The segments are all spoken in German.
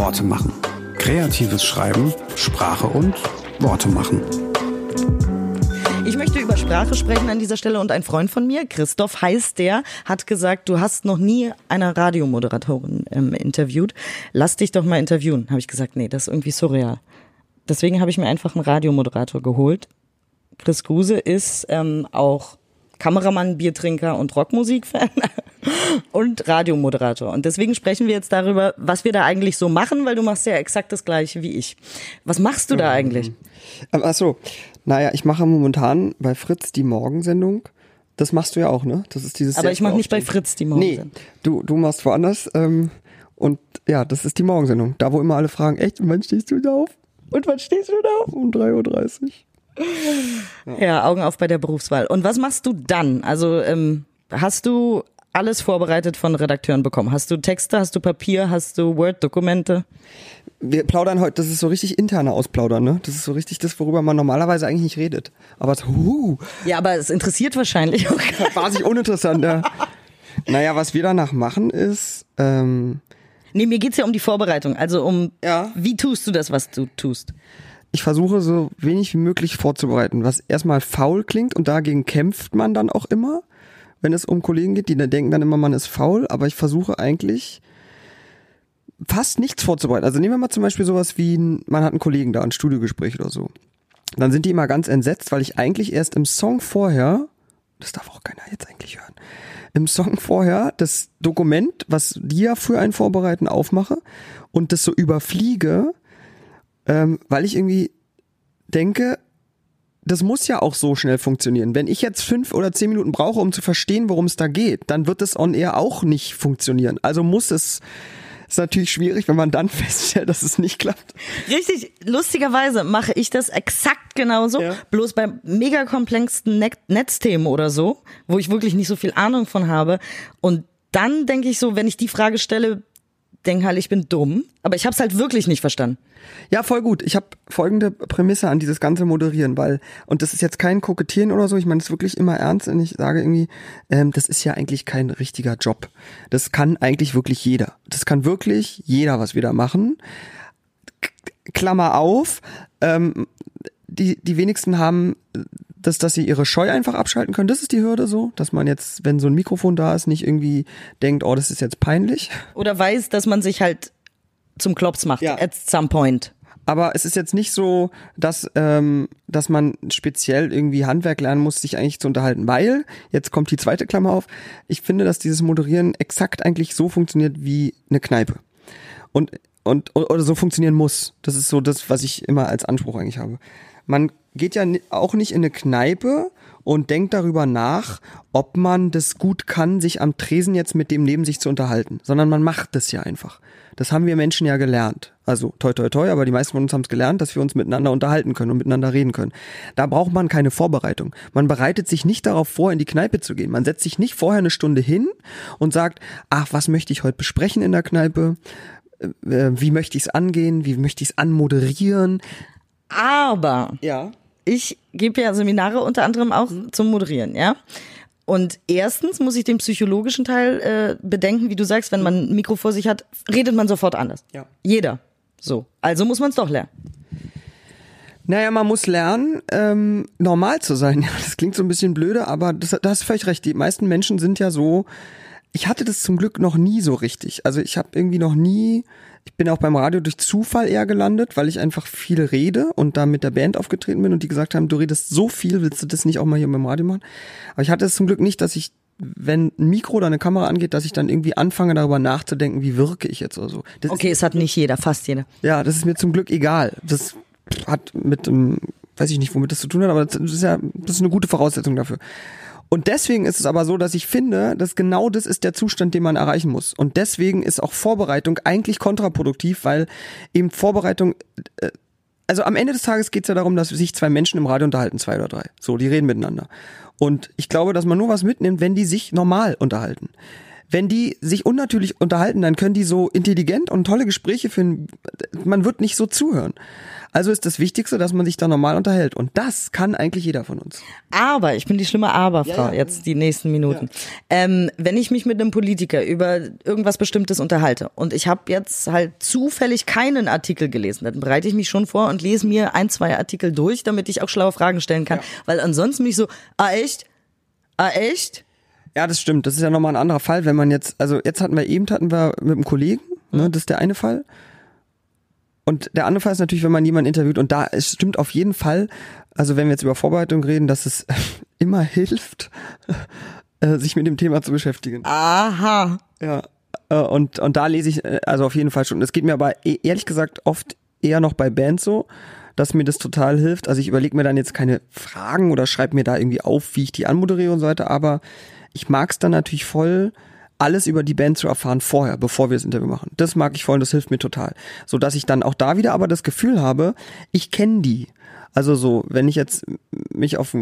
Worte machen. Kreatives Schreiben, Sprache und Worte machen. Ich möchte über Sprache sprechen an dieser Stelle und ein Freund von mir, Christoph heißt der, hat gesagt, du hast noch nie eine Radiomoderatorin ähm, interviewt. Lass dich doch mal interviewen. Habe ich gesagt, nee, das ist irgendwie surreal. Deswegen habe ich mir einfach einen Radiomoderator geholt. Chris Kruse ist ähm, auch Kameramann, Biertrinker und Rockmusikfan und Radiomoderator. Und deswegen sprechen wir jetzt darüber, was wir da eigentlich so machen, weil du machst ja exakt das gleiche wie ich. Was machst du da eigentlich? Ähm, ach so, naja, ich mache momentan bei Fritz die Morgensendung. Das machst du ja auch, ne? Das ist dieses. Aber ich mache nicht bei Fritz die Morgensendung. Nee, du, du machst woanders. Ähm, und ja, das ist die Morgensendung. Da, wo immer alle fragen, echt, wann stehst du da auf? Und wann stehst du da auf? Um 3.30 Uhr. Ja. Augen auf bei der Berufswahl. Und was machst du dann? Also ähm, hast du alles vorbereitet von Redakteuren bekommen? Hast du Texte, hast du Papier, hast du Word-Dokumente? Wir plaudern heute, das ist so richtig interne Ausplaudern, ne? Das ist so richtig das, worüber man normalerweise eigentlich nicht redet. Aber es, huh. Ja, aber es interessiert wahrscheinlich auch. War sich uninteressant, ja. Naja, was wir danach machen ist, ähm, Nee, mir geht's ja um die Vorbereitung. Also um, ja. wie tust du das, was du tust? Ich versuche so wenig wie möglich vorzubereiten, was erstmal faul klingt und dagegen kämpft man dann auch immer, wenn es um Kollegen geht, die dann denken dann immer, man ist faul, aber ich versuche eigentlich fast nichts vorzubereiten. Also nehmen wir mal zum Beispiel sowas wie, man hat einen Kollegen da, ein Studiogespräch oder so. Dann sind die immer ganz entsetzt, weil ich eigentlich erst im Song vorher, das darf auch keiner jetzt eigentlich hören, im Song vorher das Dokument, was die ja für einen vorbereiten, aufmache und das so überfliege ähm, weil ich irgendwie denke, das muss ja auch so schnell funktionieren. Wenn ich jetzt fünf oder zehn Minuten brauche, um zu verstehen, worum es da geht, dann wird es on air auch nicht funktionieren. Also muss es ist natürlich schwierig, wenn man dann feststellt, dass es nicht klappt. Richtig, lustigerweise mache ich das exakt genauso, ja. bloß bei mega komplexen Net Netzthemen oder so, wo ich wirklich nicht so viel Ahnung von habe. Und dann denke ich so, wenn ich die Frage stelle, denke halt, ich bin dumm, aber ich habe es halt wirklich nicht verstanden. Ja, voll gut. Ich habe folgende Prämisse an dieses ganze Moderieren, weil, und das ist jetzt kein Kokettieren oder so, ich meine es wirklich immer ernst und ich sage irgendwie, ähm, das ist ja eigentlich kein richtiger Job. Das kann eigentlich wirklich jeder. Das kann wirklich jeder, was wir da machen. Klammer auf, ähm, die, die wenigsten haben das, dass sie ihre Scheu einfach abschalten können. Das ist die Hürde so, dass man jetzt, wenn so ein Mikrofon da ist, nicht irgendwie denkt, oh, das ist jetzt peinlich. Oder weiß, dass man sich halt zum Klops macht ja. at some point. Aber es ist jetzt nicht so, dass, ähm, dass man speziell irgendwie Handwerk lernen muss, sich eigentlich zu unterhalten, weil, jetzt kommt die zweite Klammer auf, ich finde, dass dieses Moderieren exakt eigentlich so funktioniert wie eine Kneipe. Und, und, oder so funktionieren muss. Das ist so das, was ich immer als Anspruch eigentlich habe. Man geht ja auch nicht in eine Kneipe und denkt darüber nach, ob man das gut kann, sich am Tresen jetzt mit dem neben sich zu unterhalten, sondern man macht das ja einfach. Das haben wir Menschen ja gelernt. Also toi toi toi, aber die meisten von uns haben es gelernt, dass wir uns miteinander unterhalten können und miteinander reden können. Da braucht man keine Vorbereitung. Man bereitet sich nicht darauf vor, in die Kneipe zu gehen. Man setzt sich nicht vorher eine Stunde hin und sagt, ach, was möchte ich heute besprechen in der Kneipe? Äh, wie möchte ich es angehen? Wie möchte ich es anmoderieren? Aber ja. Ich gebe ja Seminare unter anderem auch mhm. zum Moderieren, ja. Und erstens muss ich den psychologischen Teil äh, bedenken, wie du sagst, wenn man ein Mikro vor sich hat, redet man sofort anders. Ja. Jeder. So. Also muss man es doch lernen. Naja, man muss lernen, ähm, normal zu sein. Das klingt so ein bisschen blöde, aber das, da hast du völlig recht. Die meisten Menschen sind ja so. Ich hatte das zum Glück noch nie so richtig. Also ich habe irgendwie noch nie ich bin auch beim Radio durch Zufall eher gelandet, weil ich einfach viel rede und da mit der Band aufgetreten bin und die gesagt haben, du redest so viel, willst du das nicht auch mal hier beim Radio machen? Aber ich hatte es zum Glück nicht, dass ich wenn ein Mikro oder eine Kamera angeht, dass ich dann irgendwie anfange darüber nachzudenken, wie wirke ich jetzt oder so. Das okay, ist, es hat nicht jeder, fast jeder. Ja, das ist mir zum Glück egal. Das hat mit, weiß ich nicht, womit das zu tun hat, aber das ist ja, das ist eine gute Voraussetzung dafür. Und deswegen ist es aber so, dass ich finde, dass genau das ist der Zustand, den man erreichen muss. Und deswegen ist auch Vorbereitung eigentlich kontraproduktiv, weil eben Vorbereitung, äh, also am Ende des Tages geht es ja darum, dass sich zwei Menschen im Radio unterhalten, zwei oder drei. So, die reden miteinander. Und ich glaube, dass man nur was mitnimmt, wenn die sich normal unterhalten. wenn die sich unnatürlich unterhalten, dann können die so intelligent und tolle Gespräche führen. Man wird nicht so zuhören. Also ist das Wichtigste, dass man sich da normal unterhält. Und das kann eigentlich jeder von uns. Aber, ich bin die schlimme Aber-Frau Ja, ja. jetzt die nächsten Minuten. Ähm, wenn ich mich mit einem Politiker über irgendwas Bestimmtes unterhalte und ich habe jetzt halt zufällig keinen Artikel gelesen, dann bereite ich mich schon vor und lese mir ein, zwei Artikel durch, damit ich auch schlaue Fragen stellen kann. Weil ansonsten mich so, ah echt? Ah echt? Ja, das stimmt. Das ist ja nochmal ein anderer Fall, wenn man jetzt, also jetzt hatten wir eben, hatten wir mit einem Kollegen, ne, das ist der eine Fall. Und der andere Fall ist natürlich, wenn man jemanden interviewt und da, es stimmt auf jeden Fall, also wenn wir jetzt über Vorbereitung reden, dass es immer hilft, äh, sich mit dem Thema zu beschäftigen. Aha. Ja. Äh, Und, und da lese ich, äh, also auf jeden Fall schon. Es geht mir aber e- ehrlich gesagt oft eher noch bei Bands so, dass mir das total hilft. Also ich überlege mir dann jetzt keine Fragen oder schreibe mir da irgendwie auf, wie ich die anmoderiere und so weiter, aber ich mag es dann natürlich voll, alles über die Band zu erfahren vorher, bevor wir das Interview machen. Das mag ich voll und das hilft mir total. So dass ich dann auch da wieder aber das Gefühl habe, ich kenne die. Also so, wenn ich jetzt mich auf,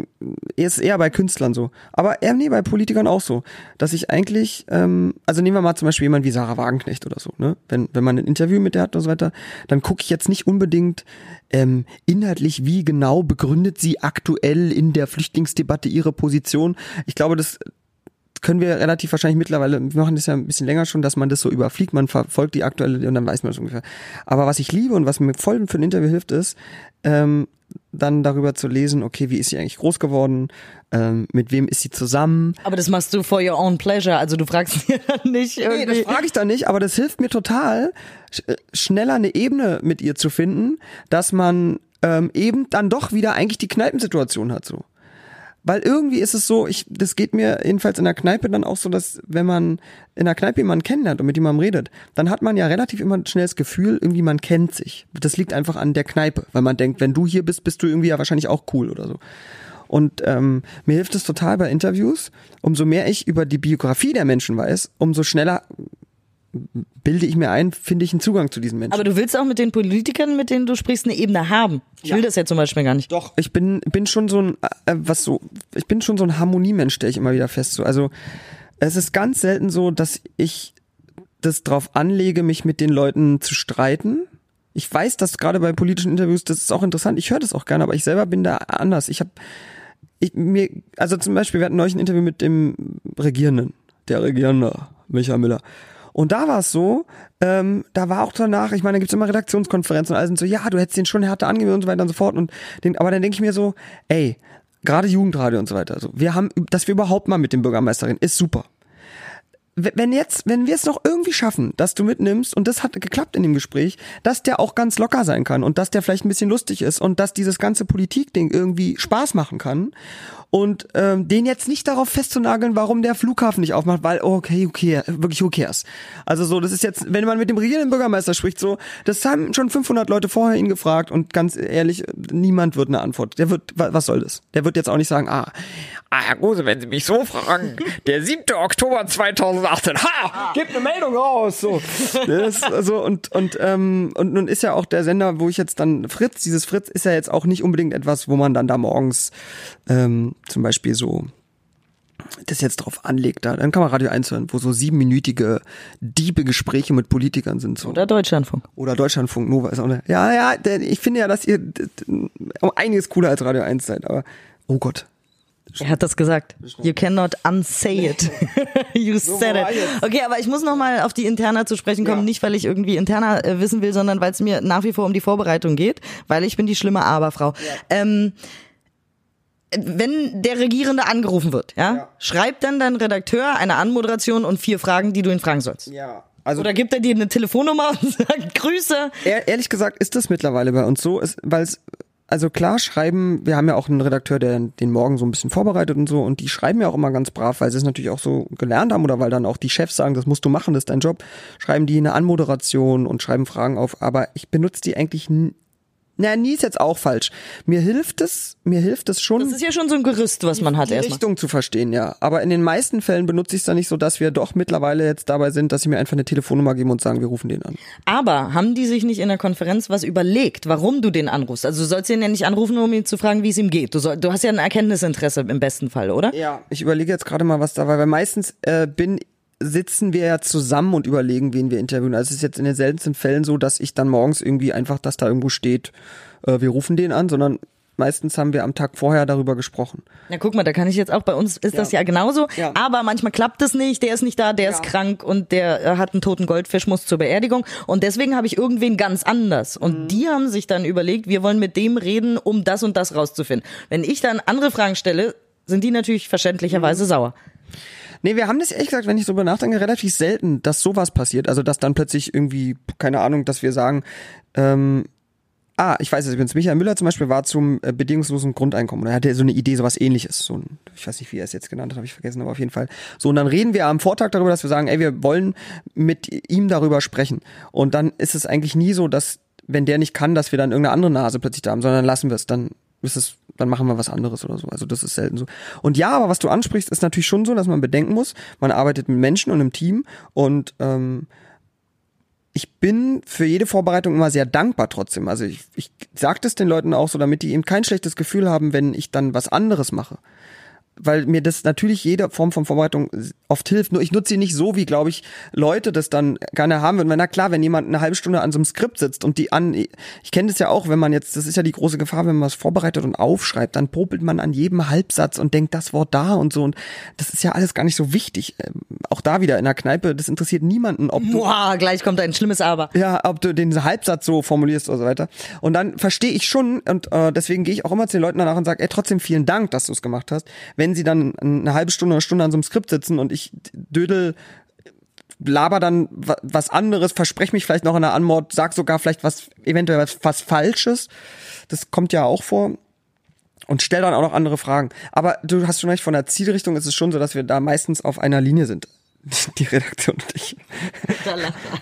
ist eher bei Künstlern so, aber eher nee, bei Politikern auch so, dass ich eigentlich, ähm, also nehmen wir mal zum Beispiel jemand wie Sarah Wagenknecht oder so, ne? Wenn wenn man ein Interview mit der hat und so weiter, dann gucke ich jetzt nicht unbedingt ähm, inhaltlich, wie genau begründet sie aktuell in der Flüchtlingsdebatte ihre Position. Ich glaube, das können wir relativ wahrscheinlich mittlerweile, wir machen das ja ein bisschen länger schon, dass man das so überfliegt, man verfolgt die aktuelle und dann weiß man das ungefähr. Aber was ich liebe und was mir voll für ein Interview hilft, ist, ähm, dann darüber zu lesen, okay, wie ist sie eigentlich groß geworden, ähm, mit wem ist sie zusammen. Aber das machst du for your own pleasure. Also du fragst mir dann nicht Nee, irgendwie. das frage ich da nicht, aber das hilft mir total, äh, schneller eine Ebene mit ihr zu finden, dass man ähm, eben dann doch wieder eigentlich die Kneipensituation hat so. Weil irgendwie ist es so, ich, das geht mir jedenfalls in der Kneipe dann auch so, dass wenn man in der Kneipe jemanden kennenlernt und mit jemandem redet, dann hat man ja relativ immer schnell das Gefühl, irgendwie man kennt sich. Das liegt einfach an der Kneipe, weil man denkt, wenn du hier bist, bist du irgendwie ja wahrscheinlich auch cool oder so. Und ähm, mir hilft es total bei Interviews. Umso mehr ich über die Biografie der Menschen weiß, umso schneller bilde ich mir ein, finde ich einen Zugang zu diesen Menschen. Aber du willst auch mit den Politikern, mit denen du sprichst, eine Ebene haben. Ich will das ja zum Beispiel gar nicht. Doch, ich bin, bin schon so ein, äh, was so, ich bin schon so ein Harmoniemensch, stelle ich immer wieder fest. So. Also es ist ganz selten so, dass ich das drauf anlege, mich mit den Leuten zu streiten. Ich weiß, dass gerade bei politischen Interviews, das ist auch interessant, ich höre das auch gerne, aber ich selber bin da anders. Ich habe, ich, mir, also zum Beispiel, wir hatten neulich ein Interview mit dem Regierenden, der Regierende, Michael Müller. Und da war es so, ähm, da war auch danach, ich meine, da gibt's immer Redaktionskonferenzen und alle sind so, ja, du hättest den schon härter angegeben und so weiter und so fort. Und den, aber dann denke ich mir so, ey, gerade Jugendradio und so weiter, so, wir haben, dass wir überhaupt mal mit dem Bürgermeister reden, ist super. Wenn jetzt, wenn wir es noch irgendwie schaffen, dass du mitnimmst, und das hat geklappt in dem Gespräch, dass der auch ganz locker sein kann und dass der vielleicht ein bisschen lustig ist und dass dieses ganze Politikding irgendwie Spaß machen kann und ähm, den jetzt nicht darauf festzunageln, warum der Flughafen nicht aufmacht, weil oh, okay, okay, wirklich who cares. Also so, das ist jetzt, wenn man mit dem regierenden Bürgermeister spricht, so, das haben schon 500 Leute vorher ihn gefragt und ganz ehrlich, niemand wird eine Antwort. Der wird, wa- was soll das? Der wird jetzt auch nicht sagen, ah, ah Herr Gose, wenn Sie mich so fragen, der 7. Oktober 2018, ha, gibt eine Meldung raus, so. Das, also und und ähm, und nun ist ja auch der Sender, wo ich jetzt dann Fritz, dieses Fritz ist ja jetzt auch nicht unbedingt etwas, wo man dann da morgens ähm, zum Beispiel so das jetzt drauf anlegt, da, dann kann man Radio 1 hören, wo so siebenminütige diebe Gespräche mit Politikern sind. So. Oder Deutschlandfunk. Oder Deutschlandfunk Nova ist auch eine, Ja, ja, denn ich finde ja, dass ihr um einiges cooler als Radio 1 seid, aber oh Gott. Er hat das gesagt. You cannot unsay it. you said it. Okay, aber ich muss noch mal auf die Interna zu sprechen kommen, Ja. nicht weil ich irgendwie Interna äh, wissen will, sondern weil es mir nach wie vor um die Vorbereitung geht, weil ich bin die schlimme Aberfrau. Ähm, wenn der Regierende angerufen wird, ja, Ja. schreibt dann dein Redakteur eine Anmoderation und vier Fragen, die du ihn fragen sollst. Ja. Also Oder gibt er dir eine Telefonnummer und sagt Grüße? ehr- ehrlich gesagt ist das mittlerweile bei uns so, weil es also klar schreiben, wir haben ja auch einen Redakteur, der den Morgen so ein bisschen vorbereitet und so und die schreiben ja auch immer ganz brav, weil sie es natürlich auch so gelernt haben oder weil dann auch die Chefs sagen, das musst du machen, das ist dein Job, schreiben die eine Anmoderation und schreiben Fragen auf, aber ich benutze die eigentlich na, nie ist jetzt auch falsch. Mir hilft es, mir hilft es schon Das ist ja schon so ein Gerüst, was man hat die erstmal. Richtung zu verstehen, ja. Aber in den meisten Fällen benutze ich es dann nicht so, dass wir doch mittlerweile jetzt dabei sind, dass sie mir einfach eine Telefonnummer geben und sagen, wir rufen den an. Aber haben die sich nicht in der Konferenz was überlegt, warum du den anrufst? Also du sollst ihn ja nicht anrufen, um ihn zu fragen, wie es ihm geht. Du, soll, du hast ja ein Erkenntnisinteresse im besten Fall, oder? Ja. Ich überlege jetzt gerade mal, was da war, weil meistens äh, bin sitzen wir ja zusammen und überlegen, wen wir interviewen. Also es ist jetzt in den seltensten Fällen so, dass ich dann morgens irgendwie einfach, dass da irgendwo steht, äh, wir rufen den an, sondern meistens haben wir am Tag vorher darüber gesprochen. Na guck mal, da kann ich jetzt auch, bei uns ist das ja genauso, Ja. aber manchmal klappt es nicht, der ist nicht da, der ist krank und der äh, hat einen toten Goldfisch, muss zur Beerdigung und deswegen habe ich irgendwen ganz anders und Mhm. die haben sich dann überlegt, wir wollen mit dem reden, um das und das rauszufinden. Wenn ich dann andere Fragen stelle, sind die natürlich verständlicherweise Mhm. sauer. Nee, wir haben das ehrlich gesagt, wenn ich drüber nachdenke, relativ selten, dass sowas passiert. Also, dass dann plötzlich irgendwie, keine Ahnung, dass wir sagen, ähm, ah, ich weiß es übrigens, Michael Müller zum Beispiel war zum äh, bedingungslosen Grundeinkommen. Und er hatte so eine Idee, sowas ähnliches. So ein, ich weiß nicht, wie er es jetzt genannt hat, habe ich vergessen, aber auf jeden Fall. So, und dann reden wir am Vortag darüber, dass wir sagen, ey, wir wollen mit ihm darüber sprechen. Und dann ist es eigentlich nie so, dass, wenn der nicht kann, dass wir dann irgendeine andere Nase plötzlich da haben, sondern lassen wir es, dann ist es, dann machen wir was anderes oder so. Also das ist selten so. Und ja, aber was du ansprichst, ist natürlich schon so, dass man bedenken muss, man arbeitet mit Menschen und im Team und ähm, ich bin für jede Vorbereitung immer sehr dankbar trotzdem. Also ich, ich sage das den Leuten auch so, damit die eben kein schlechtes Gefühl haben, wenn ich dann was anderes mache. Weil mir das natürlich jede Form von Vorbereitung oft hilft. Nur ich nutze sie nicht so, wie, glaube ich, Leute das dann gerne haben würden. Weil, na klar, wenn jemand eine halbe Stunde an so einem Skript sitzt und die an, ich kenne das ja auch, wenn man jetzt, das ist ja die große Gefahr, wenn man was vorbereitet und aufschreibt, dann popelt man an jedem Halbsatz und denkt das Wort da und so. Und das ist ja alles gar nicht so wichtig. Ähm, Auch da wieder in der Kneipe, das interessiert niemanden, ob du Boah, gleich kommt ein schlimmes Aber. ja, ob du den Halbsatz so formulierst oder so weiter. Und dann verstehe ich schon, und äh, deswegen gehe ich auch immer zu den Leuten danach und sage, ey, trotzdem vielen Dank, dass du es gemacht hast. Wenn sie dann eine halbe Stunde oder eine Stunde an so einem Skript sitzen und ich dödel laber dann wa- was anderes, verspreche mich vielleicht noch in der Anmord, sag sogar vielleicht was, eventuell was, was Falsches. Das kommt ja auch vor. Und stell dann auch noch andere Fragen. Aber du hast schon recht, von der Zielrichtung ist es schon so, dass wir da meistens auf einer Linie sind. Die Redaktion und ich.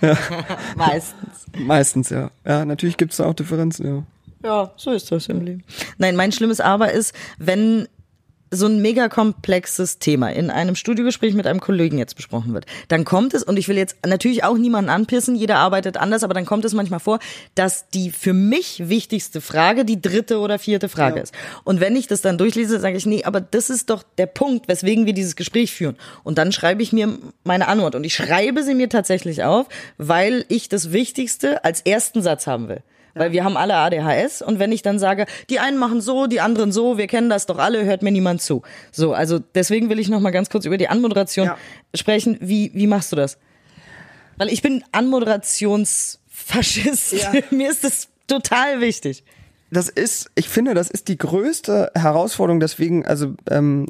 Meistens. Meistens, ja. Ja, natürlich gibt's da auch Differenzen, ja. Ja, so ist das im Leben. Nein, mein schlimmes Aber ist, wenn so ein mega komplexes Thema in einem Studiogespräch mit einem Kollegen jetzt besprochen wird, dann kommt es, und ich will jetzt natürlich auch niemanden anpissen, jeder arbeitet anders, aber dann kommt es manchmal vor, dass die für mich wichtigste Frage die dritte oder vierte Frage Ja. ist. Und wenn ich das dann durchlese, sage ich, nee, aber das ist doch der Punkt, weswegen wir dieses Gespräch führen. Und dann schreibe ich mir meine Antwort. Und ich schreibe sie mir tatsächlich auf, weil ich das Wichtigste als ersten Satz haben will. Weil wir haben alle ADHS und wenn ich dann sage, die einen machen so, die anderen so, wir kennen das doch alle, hört mir niemand zu. So, also deswegen will ich noch mal ganz kurz über die Anmoderation Ja. sprechen. Wie, wie machst du das? Weil ich bin Anmoderationsfaschist. Ja. Mir ist das total wichtig. Das ist, ich finde, das ist die größte Herausforderung. Deswegen, also ähm,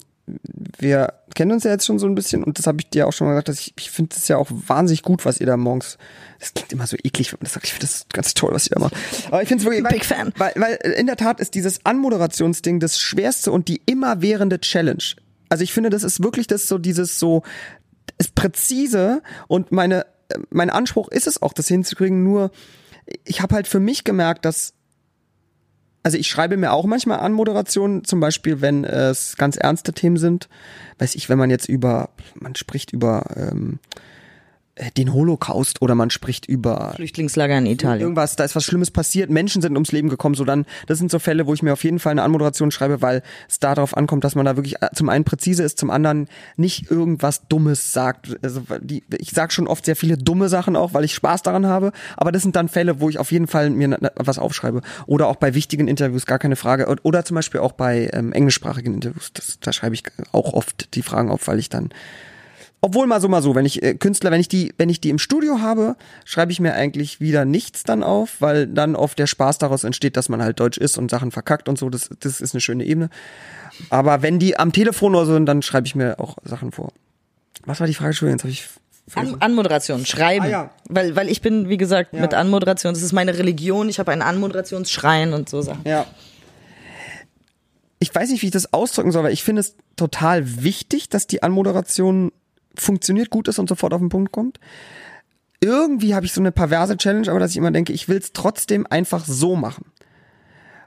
wir kennen uns ja jetzt schon so ein bisschen und das habe ich dir auch schon mal gesagt, dass ich, ich finde es ja auch wahnsinnig gut, was ihr da morgens. Das klingt immer so eklig, wenn man das sagt. Ich finde das ganz toll, was ihr da macht. Aber ich finde es wirklich, weil, Big Fan. Weil, weil in der Tat ist dieses Anmoderationsding das schwerste und die immerwährende Challenge. Also ich finde, das ist wirklich das so dieses so ist präzise und meine äh, mein Anspruch ist es auch, das hinzukriegen. Nur ich habe halt für mich gemerkt, dass also ich schreibe mir auch manchmal Anmoderationen, zum Beispiel, wenn es ganz ernste Themen sind. Weiß ich, wenn man jetzt über, man spricht über ähm, äh, den Holocaust oder man spricht über Flüchtlingslager in Italien. irgendwas, da ist was Schlimmes passiert, Menschen sind ums Leben gekommen, so dann, das sind so Fälle, wo ich mir auf jeden Fall eine Anmoderation schreibe, weil es darauf ankommt, dass man da wirklich äh, zum einen präzise ist, zum anderen nicht irgendwas Dummes sagt. Also die, ich sage schon oft sehr viele dumme Sachen auch, weil ich Spaß daran habe, aber das sind dann Fälle, wo ich auf jeden Fall mir was aufschreibe. Oder auch bei wichtigen Interviews, gar keine Frage. Oder zum Beispiel auch bei ähm, englischsprachigen Interviews, das, da schreibe ich auch oft die Fragen auf, weil ich dann obwohl mal so mal so, wenn ich äh, Künstler, wenn ich die, wenn ich die im Studio habe, schreibe ich mir eigentlich wieder nichts dann auf, weil dann oft der Spaß daraus entsteht, dass man halt deutsch ist und Sachen verkackt und so. Das, das ist eine schöne Ebene. Aber wenn die am Telefon oder so sind, dann schreibe ich mir auch Sachen vor. Was war die Frage schon? Jetzt habe ich An Anmoderation, schreiben. Ah, ja. weil, weil ich bin, wie gesagt, mit Anmoderation, das ist meine Religion, ich habe einen Anmoderationsschrein und so Sachen. Ja. Ich weiß nicht, wie ich das ausdrücken soll, weil ich finde es total wichtig, dass die Anmoderation funktioniert, gut ist und sofort auf den Punkt kommt. Irgendwie habe ich so eine perverse Challenge, aber dass ich immer denke, ich will es trotzdem einfach so machen.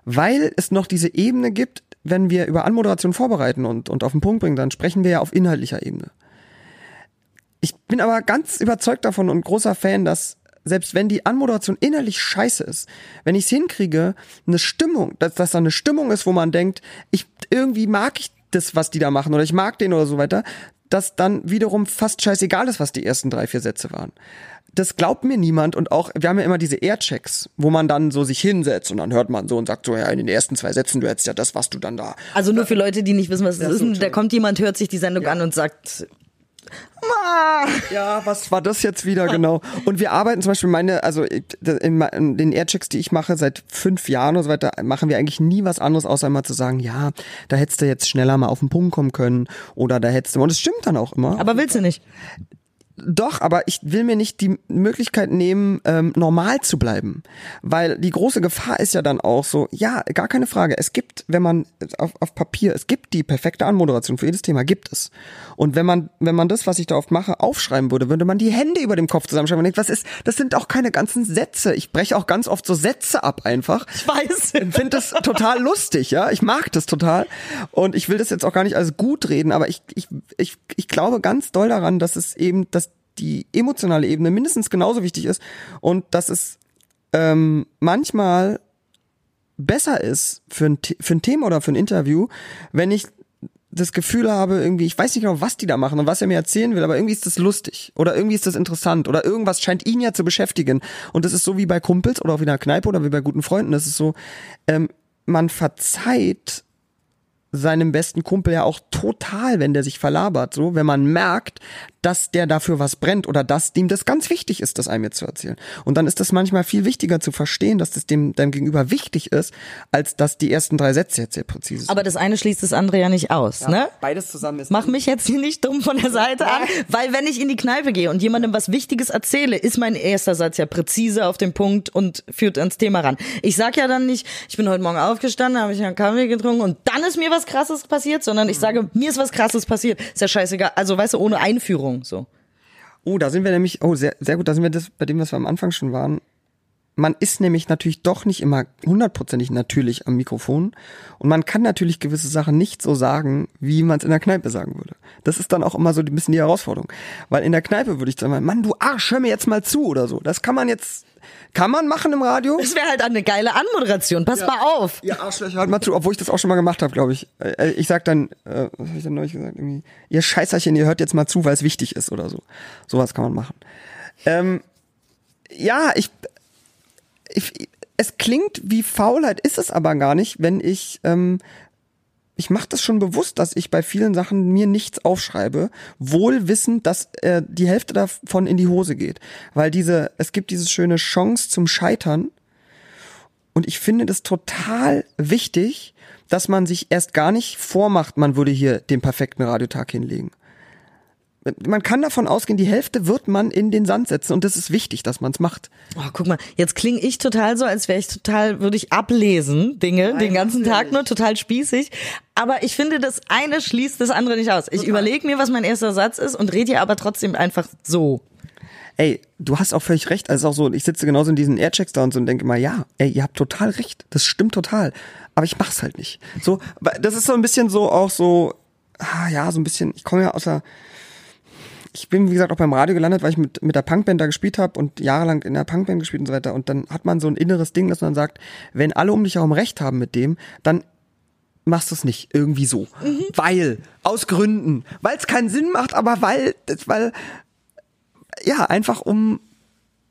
Weil es noch diese Ebene gibt, wenn wir über Anmoderation vorbereiten und, und auf den Punkt bringen, dann sprechen wir ja auf inhaltlicher Ebene. Ich bin aber ganz überzeugt davon und großer Fan, dass selbst wenn die Anmoderation innerlich scheiße ist, wenn ich es hinkriege, eine Stimmung, dass das da eine Stimmung ist, wo man denkt, ich irgendwie mag ich das, was die da machen oder ich mag den oder so weiter, dass dann wiederum fast scheißegal ist, was die ersten drei, vier Sätze waren. Das glaubt mir niemand und auch, wir haben ja immer diese Airchecks, wo man dann so sich hinsetzt und dann hört man so und sagt so, ja, in den ersten zwei Sätzen, du hättest ja das, was du dann da. Also nur für Leute, die nicht wissen, was das Ja, ist. so, Da kommt jemand, hört sich die Sendung an und sagt, Ma. Ja, was war das jetzt wieder genau? Und wir arbeiten zum Beispiel meine, also in den Airchecks, die ich mache seit fünf Jahren und so weiter, machen wir eigentlich nie was anderes, außer immer zu sagen, ja, da hättest du jetzt schneller mal auf den Punkt kommen können oder da hättest du, und es stimmt dann auch immer. Aber willst du nicht? Doch, aber ich will mir nicht die Möglichkeit nehmen, ähm, normal zu bleiben. Weil die große Gefahr ist ja dann auch so, ja, gar keine Frage. Es gibt, wenn man auf, auf Papier, es gibt die perfekte Anmoderation für jedes Thema, gibt es. Und wenn man, wenn man das, was ich da oft mache, aufschreiben würde, würde man die Hände über dem Kopf zusammenschreiben und denkt, was ist, das sind auch keine ganzen Sätze. Ich breche auch ganz oft so Sätze ab einfach. Ich weiß. Ich finde das total lustig, ja. Ich mag das total. Und ich will das jetzt auch gar nicht als gut reden, aber ich, ich, ich, ich glaube ganz doll daran, dass es eben, dass die emotionale Ebene mindestens genauso wichtig ist und dass es ähm, manchmal besser ist für ein, für ein Thema oder für ein Interview, wenn ich das Gefühl habe, irgendwie, ich weiß nicht genau, was die da machen und was er mir erzählen will, aber irgendwie ist das lustig oder irgendwie ist das interessant oder irgendwas scheint ihn ja zu beschäftigen. Und das ist so wie bei Kumpels oder auch wie in der Kneipe oder wie bei guten Freunden. Das ist so, ähm, man verzeiht seinem besten Kumpel ja auch total, wenn der sich verlabert, so, wenn man merkt, dass der dafür was brennt oder dass dem das ganz wichtig ist, das einem jetzt zu erzählen. Und dann ist das manchmal viel wichtiger zu verstehen, dass das dem deinem Gegenüber wichtig ist, als dass die ersten drei Sätze jetzt sehr präzise sind. Aber das eine schließt das andere ja nicht aus, ne? Beides zusammen ist Mach mich jetzt hier nicht dumm von der Seite an, weil wenn ich in die Kneipe gehe und jemandem was Wichtiges erzähle, ist mein erster Satz ja präzise auf den Punkt und führt ans Thema ran. Ich sag ja dann nicht, ich bin heute Morgen aufgestanden, habe ich einen Kaffee getrunken und dann ist mir was Krasses passiert, sondern ich sage, mir ist was Krasses passiert. Ist ja scheißegal. Also weißt du, ohne Einführung so. Oh, da sind wir nämlich, oh, sehr, sehr gut, da sind wir das, bei dem, was wir am Anfang schon waren. Man ist nämlich natürlich doch nicht immer hundertprozentig natürlich am Mikrofon und man kann natürlich gewisse Sachen nicht so sagen, wie man es in der Kneipe sagen würde. Das ist dann auch immer so ein bisschen die Herausforderung. Weil in der Kneipe würde ich sagen, Mann, du Arsch, hör mir jetzt mal zu oder so. Das kann man jetzt, kann man machen im Radio. Das wäre halt eine geile Anmoderation. Pass mal auf. Ihr Arschlöcher, hört mal zu, obwohl ich das auch schon mal gemacht habe, glaube ich. Äh, Ich sag dann, äh, was habe ich denn neulich gesagt? Irgendwie, ihr Scheißerchen, ihr hört jetzt mal zu, weil es wichtig ist oder so. Sowas kann man machen. Ähm, ja, ich, ich, es klingt wie Faulheit, ist es aber gar nicht, wenn ich, ähm, ich mache das schon bewusst, dass ich bei vielen Sachen mir nichts aufschreibe, wohl wissend, dass äh, die Hälfte davon in die Hose geht. Weil diese, es gibt diese schöne Chance zum Scheitern, und ich finde das total wichtig, dass man sich erst gar nicht vormacht, man würde hier den perfekten Radiotag hinlegen. Man kann davon ausgehen, die Hälfte wird man in den Sand setzen und das ist wichtig, dass man es macht. Oh, guck mal, jetzt klinge ich total so, als wäre ich total, würde ich ablesen, Dinge, den ganzen Tag nur, total spießig. Aber ich finde, das eine schließt das andere nicht aus. Ich überlege mir, was mein erster Satz ist und rede hier aber trotzdem einfach so. Ey, du hast auch völlig recht. Also auch so, ich sitze genauso in diesen Airchecks da und so und denke mal, ja, ey, ihr habt total recht. Das stimmt total. Aber ich mach's halt nicht. So, das ist so ein bisschen so auch so, ah, ja, so ein bisschen, ich komme ja aus der, ich bin, wie gesagt, auch beim Radio gelandet, weil ich mit, mit der Punkband da gespielt habe und jahrelang in der Punkband gespielt und so weiter. Und dann hat man so ein inneres Ding, dass man sagt, wenn alle um dich herum recht haben mit dem, dann machst du es nicht irgendwie so. Weil, aus Gründen, weil es keinen Sinn macht, aber weil, weil, ja, einfach um,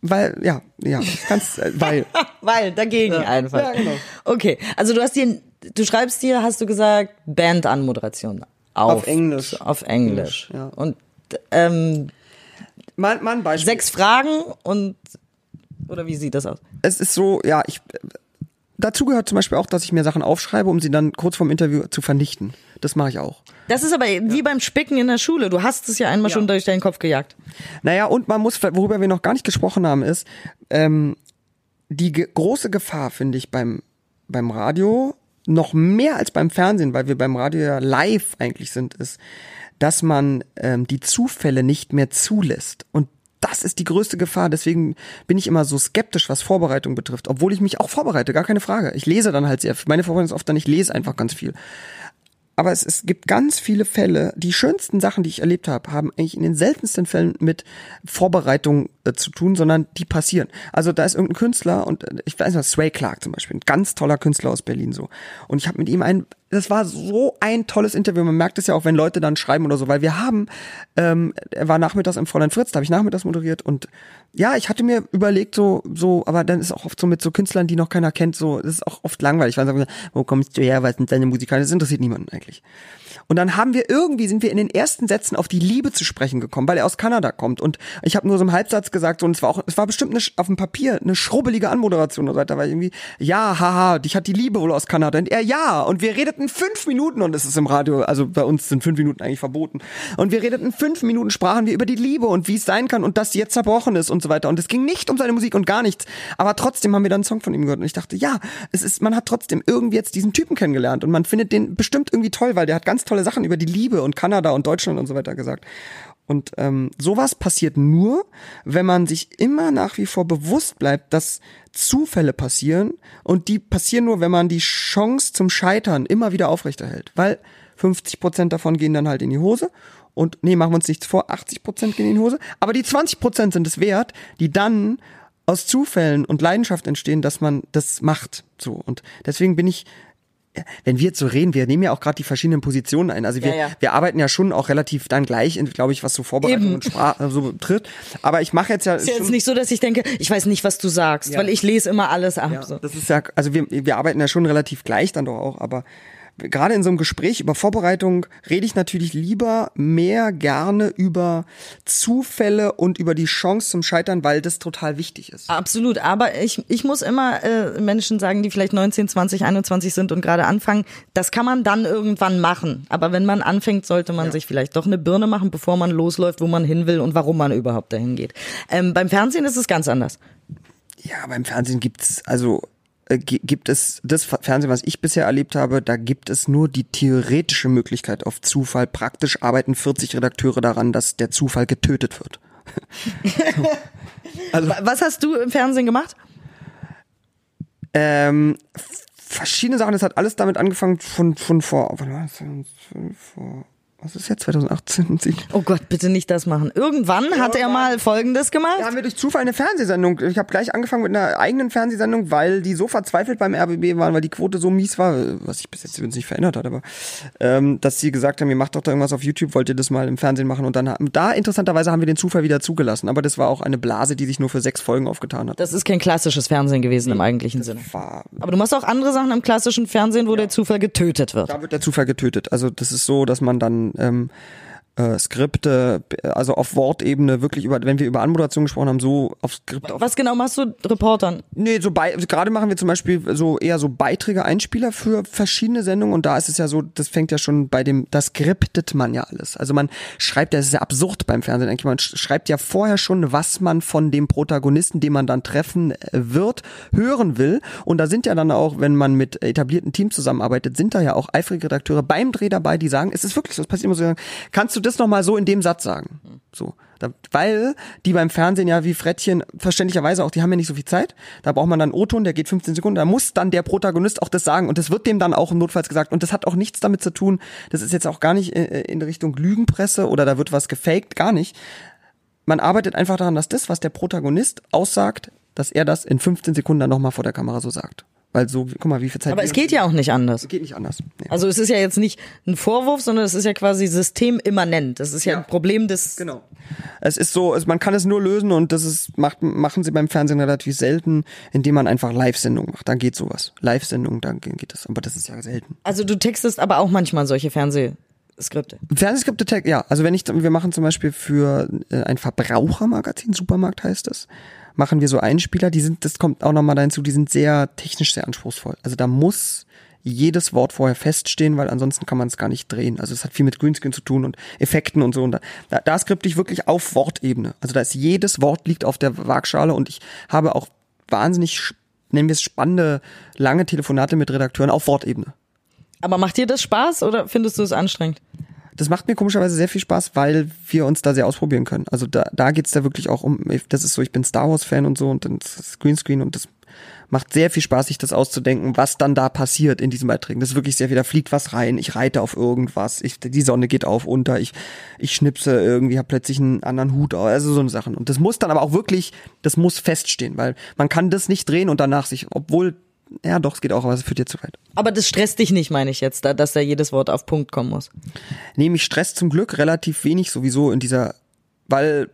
weil, ja, ja, kannst, äh, weil. Weil, dagegen einfach. Ja, genau. Okay, also du hast dir, du schreibst dir, hast du gesagt, Band-Anmoderation auf. Auf Englisch. Auf Englisch. Englisch, ja. Und ähm, Mal, mal ein Beispiel. sechs Fragen und, oder wie sieht das aus? es ist so, ja, ich, dazu gehört zum Beispiel auch, dass ich mir Sachen aufschreibe, um sie dann kurz vorm Interview zu vernichten. Das mache ich auch. Das ist aber wie beim Spicken in der Schule. Du hast es ja einmal schon durch deinen Kopf gejagt. Naja, und man muss, worüber wir noch gar nicht gesprochen haben, ist, ähm, die ge große Gefahr, finde ich, beim, beim Radio, noch mehr als beim Fernsehen, weil wir beim Radio ja live eigentlich sind, ist, dass man ähm, die Zufälle nicht mehr zulässt. Und das ist die größte Gefahr. Deswegen bin ich immer so skeptisch, was Vorbereitung betrifft. Obwohl ich mich auch vorbereite, gar keine Frage. Ich lese dann halt sehr. viel. Meine Vorbereitung ist oft dann, ich lese einfach ganz viel. Aber es, es gibt ganz viele Fälle, die schönsten Sachen, die ich erlebt habe, haben eigentlich in den seltensten Fällen mit Vorbereitung äh, zu tun, sondern die passieren. Also da ist irgendein Künstler und äh, ich weiß nicht, Sway Clark zum Beispiel, ein ganz toller Künstler aus Berlin so. Und ich habe mit ihm ein das war so ein tolles Interview. Man merkt es ja auch, wenn Leute dann schreiben oder so, weil wir haben, ähm, er war nachmittags im Fräulein Fritz, da habe ich nachmittags moderiert und ja, ich hatte mir überlegt, so, so, aber dann ist auch oft so mit so Künstlern, die noch keiner kennt, so, das ist auch oft langweilig, weil sagen, wo kommst du her, was sind deine Musiker? Das interessiert niemanden eigentlich. Und dann haben wir irgendwie, sind wir in den ersten Sätzen auf die Liebe zu sprechen gekommen, weil er aus Kanada kommt. Und ich habe nur so im Halbsatz gesagt, so, und es war auch, es war bestimmt eine, auf dem Papier eine schrubbelige Anmoderation oder so. Da war irgendwie, ja, haha, dich hat die Liebe wohl aus Kanada. Und er, ja. Und wir redeten fünf Minuten, und es ist im Radio, also bei uns sind fünf Minuten eigentlich verboten. Und wir redeten fünf Minuten, sprachen wir über die Liebe und wie es sein kann und dass sie jetzt zerbrochen ist und so weiter. Und es ging nicht um seine Musik und gar nichts. Aber trotzdem haben wir dann einen Song von ihm gehört. Und ich dachte, ja, es ist, man hat trotzdem irgendwie jetzt diesen Typen kennengelernt und man findet den bestimmt irgendwie toll, weil der hat ganz tolle Sachen über die Liebe und Kanada und Deutschland und so weiter gesagt. Und ähm, sowas passiert nur, wenn man sich immer nach wie vor bewusst bleibt, dass Zufälle passieren und die passieren nur, wenn man die Chance zum Scheitern immer wieder aufrechterhält. Weil 50 Prozent davon gehen dann halt in die Hose und nee, machen wir uns nichts vor, 80 Prozent gehen in die Hose, aber die 20 Prozent sind es wert, die dann aus Zufällen und Leidenschaft entstehen, dass man das macht. So und deswegen bin ich wenn wir jetzt so reden, wir nehmen ja auch gerade die verschiedenen Positionen ein. Also wir, Ja, ja. wir arbeiten ja schon auch relativ dann gleich, glaube ich, was so Vorbereitung Eben. und Sprache so betrifft. Aber ich mache jetzt ja, Ist ja jetzt nicht so, dass ich denke, ich weiß nicht, was du sagst, Ja. weil ich lese immer alles ab. ja, so. das ist ja, also wir, wir arbeiten ja schon relativ gleich dann doch auch, aber gerade in so einem Gespräch über Vorbereitung rede ich natürlich lieber mehr gerne über Zufälle und über die Chance zum Scheitern, weil das total wichtig ist. Absolut, aber ich, ich muss immer äh, Menschen sagen, die vielleicht 19, 20, 21 sind und gerade anfangen, das kann man dann irgendwann machen. Aber wenn man anfängt, sollte man sich vielleicht doch eine Birne machen, bevor man losläuft, wo man hin will und warum man überhaupt dahin geht. Ähm, beim Fernsehen ist es ganz anders. Ja, beim Fernsehen gibt's also äh, gi- gibt es das Fernsehen, was ich bisher erlebt habe, da gibt es nur die theoretische Möglichkeit auf Zufall. Praktisch arbeiten 40 Redakteure daran, dass der Zufall getötet wird. also Wa- Was hast du im Fernsehen gemacht? ähm, verschiedene Sachen. Das hat alles damit angefangen von von vor, vor was ist jetzt 2018? Oh Gott, bitte nicht das machen. Irgendwann hat er mal Folgendes gemacht. Da haben wir durch Zufall eine Fernsehsendung. Ich habe gleich angefangen mit einer eigenen Fernsehsendung, weil die so verzweifelt beim RBB waren, weil die Quote so mies war, was sich bis jetzt übrigens nicht verändert hat, aber ähm, dass sie gesagt haben, ihr macht doch da irgendwas auf YouTube, wollt ihr das mal im Fernsehen machen? Und dann haben, da interessanterweise haben wir den Zufall wieder zugelassen. Aber das war auch eine Blase, die sich nur für sechs Folgen aufgetan hat. Das ist kein klassisches Fernsehen gewesen im eigentlichen Sinne. war, Aber du machst auch andere Sachen im klassischen Fernsehen, wo der Zufall getötet wird. da wird der Zufall getötet. Also das ist so, dass man dann ähm, äh, Skripte, also auf Wortebene wirklich über, wenn wir über Anmoderation gesprochen haben, so auf Skript auf Was genau machst du Reportern? Nee, so bei, gerade machen wir zum Beispiel so eher so Beiträge, Einspieler für verschiedene Sendungen und da ist es ja so, das fängt ja schon bei dem, das skriptet man ja alles. Also man schreibt ja, das ist ja absurd beim Fernsehen eigentlich, man sch- schreibt ja vorher schon, was man von dem Protagonisten, den man dann treffen äh, wird, hören will und da sind ja dann auch, wenn man mit etablierten Teams zusammenarbeitet, sind da ja auch eifrige Redakteure beim Dreh dabei, die sagen, es ist wirklich so, es passiert immer so, kannst du das nochmal so in dem Satz sagen? So. Da, weil die beim Fernsehen ja wie Frettchen verständlicherweise auch, die haben ja nicht so viel Zeit. Da braucht man dann O-Ton, der geht 15 Sekunden. Da muss dann der Protagonist auch das sagen und das wird dem dann auch notfalls gesagt. Und das hat auch nichts damit zu tun. Das ist jetzt auch gar nicht äh, in Richtung Lügenpresse oder da wird was gefaked, gar nicht. Man arbeitet einfach daran, dass das, was der Protagonist aussagt, dass er das in 15 Sekunden dann nochmal vor der Kamera so sagt. Weil so, guck mal, wie viel Zeit. Aber es geht ja auch nicht anders. geht nicht anders. Nee. Also es ist ja jetzt nicht ein Vorwurf, sondern es ist ja quasi systemimmanent. Das ist ja, Ja. ein Problem des. Genau. Es ist so, es, man kann es nur lösen und das ist, macht, machen sie beim Fernsehen relativ selten, indem man einfach Live-Sendungen macht. Dann geht sowas. Live-Sendungen, dann geht das. Aber das ist ja selten. Also du textest aber auch manchmal solche Fernsehskripte. Fernsehskripte, ja. Also wenn ich, wir machen zum Beispiel für äh, ein Verbrauchermagazin, Supermarkt heißt das, machen wir so Einspieler, die sind, das kommt auch nochmal da hinzu, die sind sehr technisch sehr anspruchsvoll. Also da muss jedes Wort vorher feststehen, weil ansonsten kann man es gar nicht drehen. Also es hat viel mit Greenscreen zu tun und Effekten und so. Und da, da, da skripte ich wirklich auf Wortebene. Also da ist jedes Wort liegt auf der Waagschale und ich habe auch wahnsinnig, nennen wir es spannende, lange Telefonate mit Redakteuren auf Wortebene. Aber macht dir das Spaß oder findest du es anstrengend? Das macht mir komischerweise sehr viel Spaß, weil wir uns da sehr ausprobieren können. Also da, da geht's da wirklich auch um, das ist so, ich bin Star Wars-Fan und so und dann das Greenscreen und das macht sehr viel Spaß, sich das auszudenken, was dann da passiert in diesen Beiträgen. Das ist wirklich sehr viel, da fliegt was rein, ich reite auf irgendwas, ich, die Sonne geht auf, unter, ich, ich schnipse irgendwie, hab plötzlich einen anderen Hut, also so eine Sachen. Und das muss dann aber auch wirklich, das muss feststehen, weil man kann das nicht drehen und danach sich, obwohl ja doch, es geht auch, aber es führt jetzt zu weit. Aber das stresst dich nicht, meine ich jetzt, da, dass da jedes Wort auf Punkt kommen muss. Nee, mich stresst zum Glück relativ wenig sowieso in dieser, weil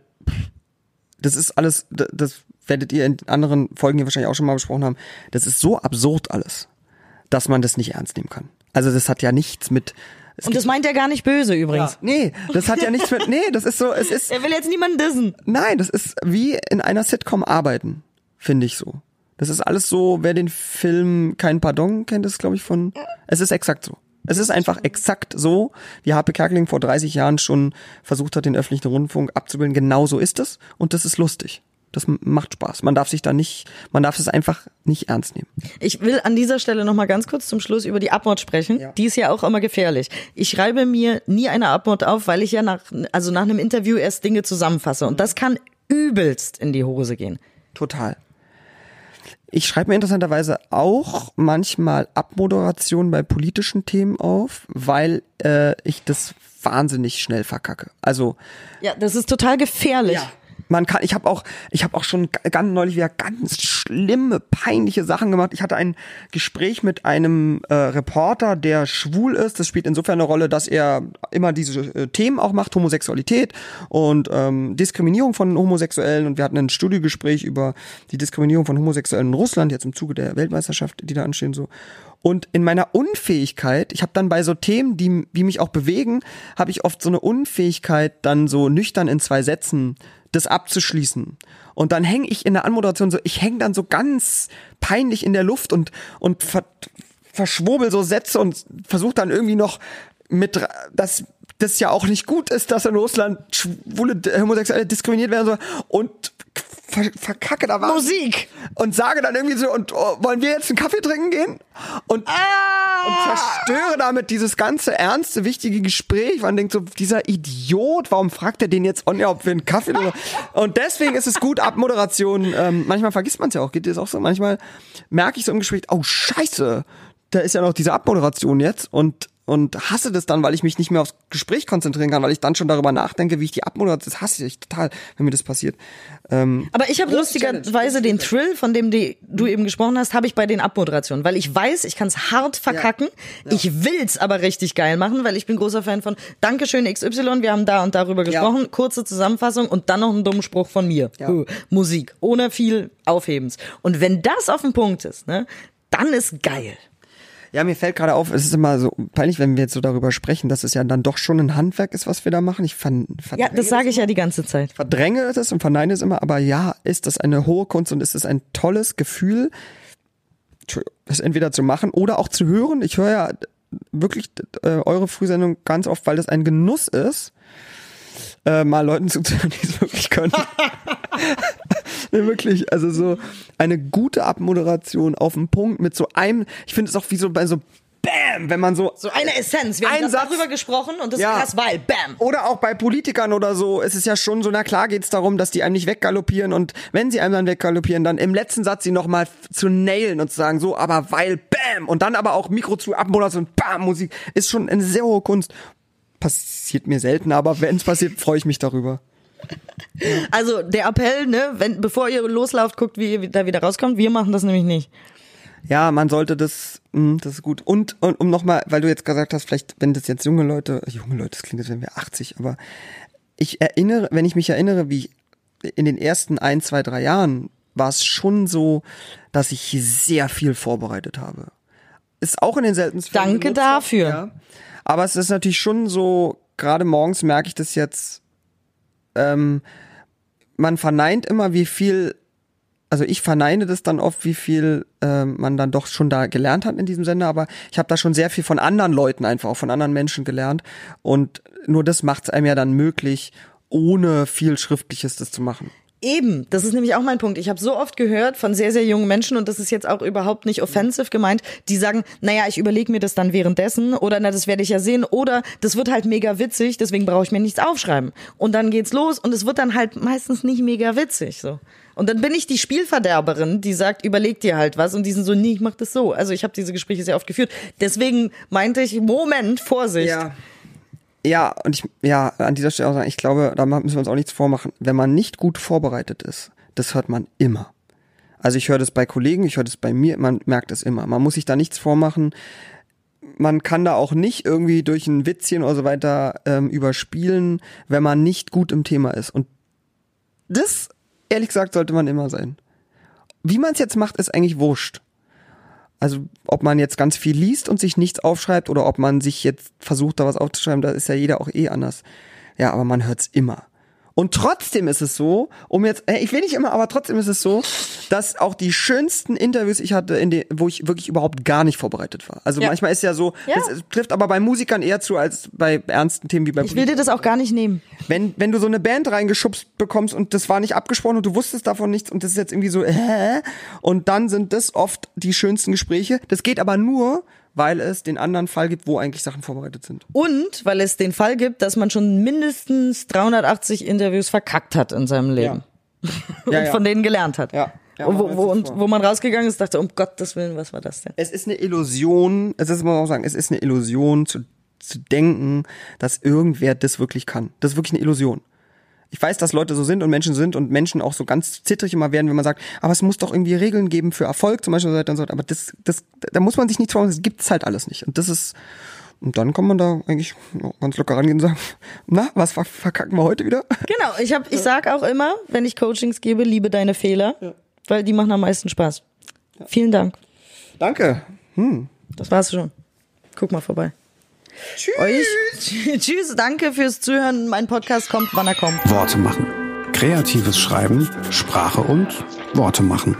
das ist alles, d- das werdet ihr in anderen Folgen hier wahrscheinlich auch schon mal besprochen haben, das ist so absurd alles, dass man das nicht ernst nehmen kann. Also das hat ja nichts mit es Und das meint er gar nicht böse übrigens. Nee, das hat ja nichts mit, nee, das ist so, es ist, Er will jetzt niemanden dissen. Nein, das ist wie in einer Sitcom arbeiten, finde ich so. Das ist alles so, wer den Film Kein Pardon kennt, ist glaube ich von, es ist exakt so. Es ist einfach exakt so, wie Harpe Kerkeling vor 30 Jahren schon versucht hat, den öffentlichen Rundfunk abzubilden. Genau so ist es und das ist lustig. Das macht Spaß. Man darf sich da nicht, man darf es einfach nicht ernst nehmen. Ich will an dieser Stelle noch mal ganz kurz zum Schluss über die Abmord sprechen. Ja. Die ist ja auch immer gefährlich. Ich schreibe mir nie eine Abmord auf, weil ich ja nach, also nach einem Interview erst Dinge zusammenfasse. Und das kann übelst in die Hose gehen. Total. Ich schreibe mir interessanterweise auch manchmal Abmoderation bei politischen Themen auf, weil äh, ich das wahnsinnig schnell verkacke. Also Ja, das ist total gefährlich. Man kann, ich habe auch, ich habe auch schon ga- ganz neulich wieder ganz schlimme, peinliche Sachen gemacht. Ich hatte ein Gespräch mit einem äh, Reporter, der schwul ist. Das spielt insofern eine Rolle, dass er immer diese äh, Themen auch macht, Homosexualität und ähm, Diskriminierung von Homosexuellen. Und wir hatten ein Studiogespräch über die Diskriminierung von Homosexuellen in Russland, jetzt im Zuge der Weltmeisterschaft, die da anstehen so. Und in meiner Unfähigkeit, ich habe dann bei so Themen, die, die mich auch bewegen, habe ich oft so eine Unfähigkeit, dann so nüchtern in zwei Sätzen das abzuschließen. Und dann hänge ich in der Anmoderation so, ich hänge dann so ganz peinlich in der Luft und, und ver, verschwurbel so Sätze und versuche dann irgendwie noch mit, dass das ja auch nicht gut ist, dass in Russland schwule Homosexuelle diskriminiert werden soll und ver, verkacke da was. Musik. Und sage dann irgendwie so, und oh, wollen wir jetzt einen Kaffee trinken gehen? Und, und zerstöre damit dieses ganze ernste, wichtige Gespräch. Man denkt so, dieser Idiot, warum fragt er den jetzt on, ob wir einen Kaffee oder Und deswegen ist es gut, Abmoderation. Ähm, manchmal vergisst man es ja auch, geht dir das auch so? Manchmal merke ich so im Gespräch, oh scheiße, da ist ja noch diese Abmoderation jetzt und und hasse das dann, weil ich mich nicht mehr aufs Gespräch konzentrieren kann, weil ich dann schon darüber nachdenke, wie ich die Abmoderation, das hasse ich total, wenn mir das passiert. Ähm, Aber ich habe lustigerweise den Thrill, von dem die, du eben gesprochen hast, habe ich bei den Abmoderationen, weil ich weiß, ich kann es hart verkacken. Ich will's aber richtig geil machen, weil ich bin großer Fan von Dankeschön XY, wir haben da und darüber gesprochen, kurze Zusammenfassung und dann noch einen dummen Spruch von mir. Ja. Huh. Musik, ohne viel Aufhebens. Und wenn das auf dem Punkt ist, ne, dann ist geil. Ja, mir fällt gerade auf, es ist immer so peinlich, wenn wir jetzt so darüber sprechen, dass es ja dann doch schon ein Handwerk ist, was wir da machen. Ich ver Ja, das sage ich ja die ganze Zeit. verdränge es und verneine es immer, aber ja, ist das eine hohe Kunst und ist es ein tolles Gefühl, das entweder zu machen oder auch zu hören. Ich höre ja wirklich äh, eure Frühsendung ganz oft, weil das ein Genuss ist, äh, mal Leuten zuzuhören, die es wirklich können. nee, wirklich, also so eine gute Abmoderation auf den Punkt mit so einem, ich finde es auch wie so bei so Bam, wenn man so So eine Essenz. Wir Ein haben Satz. darüber gesprochen und das Ja. ist krass, weil, bam. oder auch bei Politikern oder so, es ist ja schon so, na klar geht's darum, dass die einem nicht weggaloppieren und wenn sie einem dann weggaloppieren, dann im letzten Satz sie nochmal zu nailen und zu sagen, so, aber weil, bam, und dann aber auch Mikro zu Abmoderation, bam, Musik, ist schon eine sehr hohe Kunst. Passiert mir selten, aber wenn es passiert, freue ich mich darüber. Also der Appell, ne, wenn bevor ihr loslauft, guckt, wie ihr da wieder rauskommt. Wir machen das nämlich nicht. Ja, man sollte das, mh, das ist gut. Und, und um nochmal, weil du jetzt gesagt hast, vielleicht, wenn das jetzt junge Leute, junge Leute, das klingt, als wären wir 80, aber ich erinnere, wenn ich mich erinnere, wie in den ersten ein, zwei, drei Jahren war es schon so, dass ich sehr viel vorbereitet habe. Ist auch in den seltensten Fällen Danke dafür. Ja. Aber es ist natürlich schon so, gerade morgens merke ich das jetzt, ähm, man verneint immer, wie viel also ich verneine das dann oft, wie viel ähm, man dann doch schon da gelernt hat in diesem Sender, aber ich habe da schon sehr viel von anderen Leuten einfach, auch von anderen Menschen gelernt. Und nur das macht es einem ja dann möglich, ohne viel Schriftliches das zu machen. Eben, das ist nämlich auch mein Punkt. Ich habe so oft gehört von sehr, sehr jungen Menschen, und das ist jetzt auch überhaupt nicht offensive gemeint, die sagen, naja, ich überlege mir das dann währenddessen oder na, das werde ich ja sehen oder das wird halt mega witzig, deswegen brauche ich mir nichts aufschreiben. Und dann geht's los und es wird dann halt meistens nicht mega witzig. so. Und dann bin ich die Spielverderberin, die sagt, überleg dir halt was. Und die sind so, nee, ich mach das so. Also ich habe diese Gespräche sehr oft geführt. Deswegen meinte ich, Moment, Vorsicht. Ja, und ich, ja, an dieser Stelle auch sagen, ich glaube, da müssen wir uns auch nichts vormachen. Wenn man nicht gut vorbereitet ist, das hört man immer. Also ich höre das bei Kollegen, ich höre das bei mir, man merkt es immer. Man muss sich da nichts vormachen. Man kann da auch nicht irgendwie durch ein Witzchen oder so weiter ähm, überspielen, wenn man nicht gut im Thema ist. Und das, ehrlich gesagt, sollte man immer sein. Wie man es jetzt macht, ist eigentlich wurscht. Also ob man jetzt ganz viel liest und sich nichts aufschreibt oder ob man sich jetzt versucht, da was aufzuschreiben, da ist ja jeder auch eh anders. Ja, aber man hört's immer. Und trotzdem ist es so, um jetzt, äh, ich will nicht immer, aber trotzdem ist es so, dass auch die schönsten Interviews ich hatte, in denen, wo ich wirklich überhaupt gar nicht vorbereitet war. Also Ja. manchmal ist ja so, Ja. das trifft aber bei Musikern eher zu als bei ernsten Themen wie bei Ich will dir das auch gar nicht nehmen. wenn, wenn du so eine Band reingeschubst bekommst und das war nicht abgesprochen und du wusstest davon nichts und das ist jetzt irgendwie so, äh, und dann sind das oft die schönsten Gespräche. Das geht aber nur, weil es den anderen Fall gibt, wo eigentlich Sachen vorbereitet sind. Und weil es den Fall gibt, dass man schon mindestens 380 Interviews verkackt hat in seinem Leben. und Ja, ja. von denen gelernt hat. Ja. Ja, und wo, man wo, und wo man rausgegangen ist, dachte, um Gottes Willen, was war das denn? Es ist eine Illusion, es ist, muss man auch sagen, es ist eine Illusion zu, zu denken, dass irgendwer das wirklich kann. Das ist wirklich eine Illusion. Ich weiß, dass Leute so sind und Menschen sind und Menschen auch so ganz zittrig immer werden, wenn man sagt, aber es muss doch irgendwie Regeln geben für Erfolg zum Beispiel und so weiter und so fort. Aber das, das, da muss man sich nicht trauen, das gibt's halt alles nicht. Und das ist, und dann kann man da eigentlich ja, ganz locker rangehen und sagen, na, was ver- verkacken wir heute wieder? Genau, ich hab, ich sag auch immer, wenn ich Coachings gebe, liebe deine Fehler, weil die machen am meisten Spaß. Vielen Dank. Danke. Das war's schon. Guck mal vorbei. Tschüss. Euch, tschüss, danke fürs Zuhören. Mein Podcast kommt, wann er kommt. Worte machen. Kreatives Schreiben, Sprache und Worte machen.